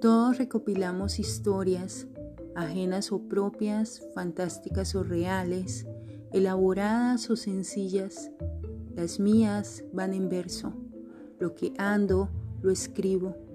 Todos recopilamos historias, ajenas o propias, fantásticas o reales, elaboradas o sencillas. Las mías van en verso. Lo que ando, lo escribo.